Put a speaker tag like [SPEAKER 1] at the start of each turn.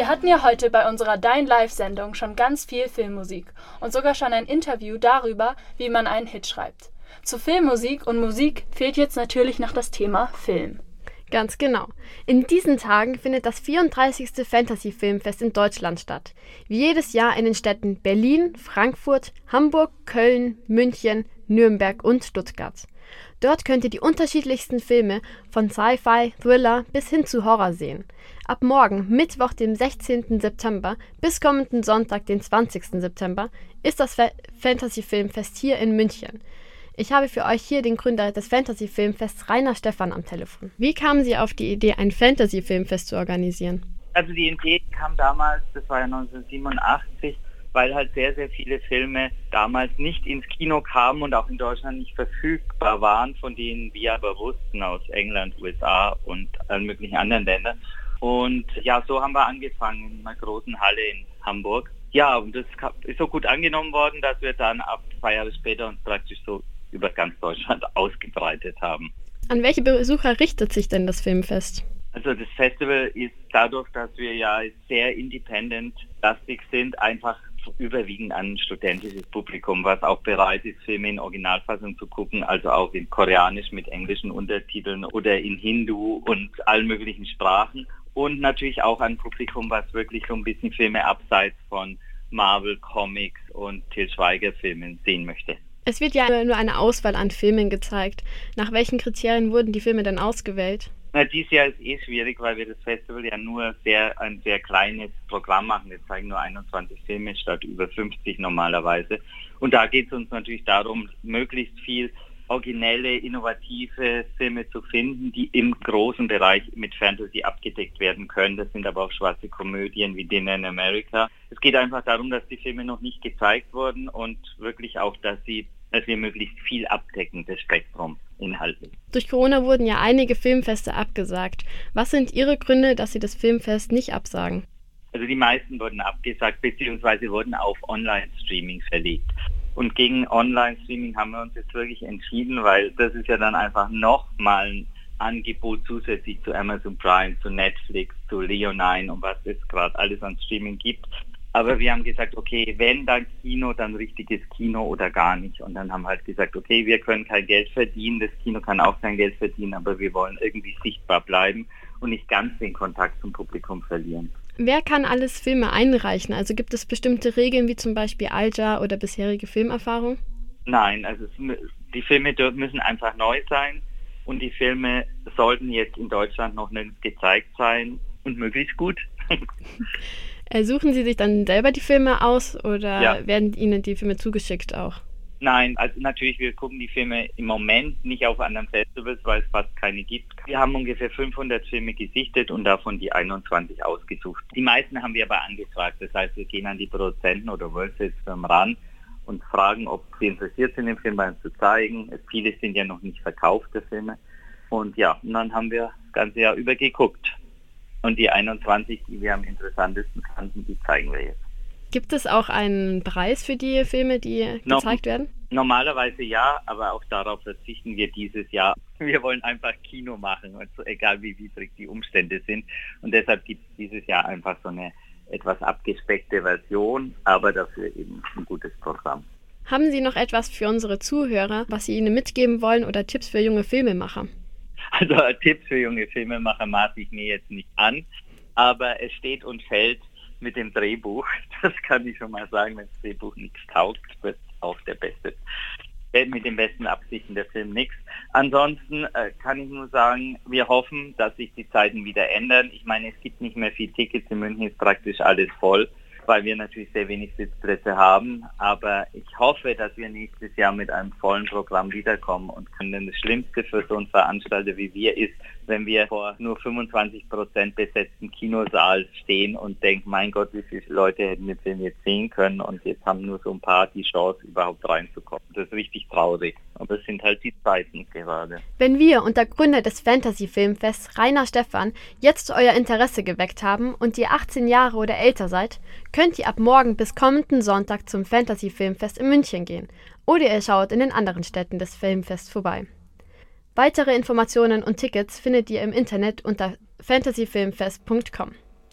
[SPEAKER 1] Wir hatten ja heute bei unserer Dein Live-Sendung schon ganz viel Filmmusik und sogar schon ein Interview darüber, wie man einen Hit schreibt. Zu Filmmusik und Musik fehlt jetzt natürlich noch das Thema Film.
[SPEAKER 2] Ganz genau. In diesen Tagen findet das 34. Fantasy Filmfest in Deutschland statt. Wie jedes Jahr in den Städten Berlin, Frankfurt, Hamburg, Köln, München, Nürnberg und Stuttgart. Dort könnt ihr die unterschiedlichsten Filme von Sci-Fi, Thriller bis hin zu Horror sehen. Ab morgen, Mittwoch, dem 16. September, bis kommenden Sonntag, den 20. September, ist das Fa Fantasy Filmfest hier in München. Ich habe für euch hier den Gründer des Fantasy Filmfests, Rainer Stephan, am Telefon. Wie kamen Sie auf die Idee, ein Fantasy Filmfest zu organisieren?
[SPEAKER 3] Also die Idee kam damals, das war ja 1987, weil halt sehr, sehr viele Filme damals nicht ins Kino kamen und auch in Deutschland nicht verfügbar waren, von denen wir aber wussten aus England, USA und allen möglichen anderen Ländern. Und ja, so haben wir angefangen in einer großen Halle in Hamburg. Ja, und das ist so gut angenommen worden, dass wir dann ab zwei Jahre später uns praktisch so über ganz Deutschland ausgebreitet haben.
[SPEAKER 2] An welche Besucher richtet sich denn das Filmfest?
[SPEAKER 3] Also das Festival ist dadurch, dass wir ja sehr independent-lastig sind, einfach überwiegend an studentisches Publikum, was auch bereit ist, Filme in Originalfassung zu gucken, also auch in Koreanisch mit englischen Untertiteln oder in Hindu und allen möglichen Sprachen. Und natürlich auch ein Publikum, was wirklich so ein bisschen Filme abseits von Marvel, Comics und Til Schweiger Filmen sehen möchte.
[SPEAKER 2] Es wird ja nur eine Auswahl an Filmen gezeigt. Nach welchen Kriterien wurden die Filme dann ausgewählt?
[SPEAKER 3] Na, dieses Jahr ist eh schwierig, weil wir das Festival ja nur sehr ein sehr kleines Programm machen. Wir zeigen nur 21 Filme statt über 50 normalerweise. Und da geht es uns natürlich darum, möglichst viel originelle, innovative Filme zu finden, die im großen Bereich mit Fantasy abgedeckt werden können. Das sind aber auch schwarze Komödien wie Dinner in America. Es geht einfach darum, dass die Filme noch nicht gezeigt wurden und wirklich auch, dass sie dass wir möglichst viel abdecken, das Spektrum inhaltlich.
[SPEAKER 2] Durch Corona wurden ja einige Filmfeste abgesagt. Was sind Ihre Gründe, dass Sie das Filmfest nicht absagen?
[SPEAKER 3] Also die meisten wurden abgesagt, beziehungsweise wurden auf Online-Streaming verlegt. Und gegen Online-Streaming haben wir uns jetzt wirklich entschieden, weil das ist ja dann einfach nochmal ein Angebot zusätzlich zu Amazon Prime, zu Netflix, zu Leo9 und was es gerade alles an Streaming gibt. Aber wir haben gesagt, okay, wenn dann Kino, dann richtiges Kino oder gar nicht. Und dann haben wir halt gesagt, okay, wir können kein Geld verdienen, das Kino kann auch kein Geld verdienen, aber wir wollen irgendwie sichtbar bleiben und nicht ganz den Kontakt zum Publikum verlieren.
[SPEAKER 2] Wer kann alles Filme einreichen? Also gibt es bestimmte Regeln wie zum Beispiel Alter oder bisherige Filmerfahrung?
[SPEAKER 3] Nein, also es, die Filme müssen einfach neu sein und die Filme sollten jetzt in Deutschland noch nicht gezeigt sein und möglichst gut.
[SPEAKER 2] Äh, suchen Sie sich dann selber die Filme aus oder ja. werden Ihnen die Filme zugeschickt auch?
[SPEAKER 3] Nein, also natürlich, wir gucken die Filme im Moment nicht auf anderen Festivals, weil es fast keine gibt. Wir haben ungefähr 500 Filme gesichtet und davon die 21 ausgesucht. Die meisten haben wir aber angefragt. Das heißt, wir gehen an die Produzenten oder World-Firmen ran und fragen, ob sie interessiert sind, den Film bei uns zu zeigen. Viele sind ja noch nicht verkaufte Filme. Und ja, und dann haben wir das ganze Jahr über geguckt. Und die 21, die wir am interessantesten fanden, die zeigen wir jetzt.
[SPEAKER 2] Gibt es auch einen Preis für die Filme, die no gezeigt werden?
[SPEAKER 3] Normalerweise ja, aber auch darauf verzichten wir dieses Jahr. Wir wollen einfach Kino machen, also egal wie widrig die Umstände sind. Und deshalb gibt es dieses Jahr einfach so eine etwas abgespeckte Version, aber dafür eben ein gutes Programm.
[SPEAKER 2] Haben Sie noch etwas für unsere Zuhörer, was Sie ihnen mitgeben wollen oder Tipps für junge Filmemacher?
[SPEAKER 3] Also Tipps für junge Filmemacher maße ich mir jetzt nicht an, aber es steht und fällt mit dem Drehbuch. Das kann ich schon mal sagen, wenn das Drehbuch nichts taugt, wird auch der beste mit den besten Absichten der Film nichts. Ansonsten äh, kann ich nur sagen, wir hoffen, dass sich die Zeiten wieder ändern. Ich meine, es gibt nicht mehr viel Tickets, in München ist praktisch alles voll weil wir natürlich sehr wenig Sitzplätze haben. Aber ich hoffe, dass wir nächstes Jahr mit einem vollen Programm wiederkommen und können. Denn das Schlimmste für so einen Veranstalter wie wir ist, wenn wir vor nur 25 Prozent besetzten Kinosaal stehen und denken, mein Gott, wie viele Leute hätten wir den jetzt sehen können und jetzt haben nur so ein paar die Chance, überhaupt reinzukommen. Das ist richtig traurig. Aber es sind halt die Zeiten gerade.
[SPEAKER 2] Wenn wir und der Gründer des Fantasy-Filmfests, Rainer Stephan, jetzt euer Interesse geweckt haben und ihr 18 Jahre oder älter seid, ihr ab morgen bis kommenden Sonntag zum Fantasy-Filmfest in München gehen. Oder ihr schaut in den anderen Städten des Filmfests vorbei. Weitere Informationen und Tickets findet ihr im Internet unter fantasyfilmfest.com.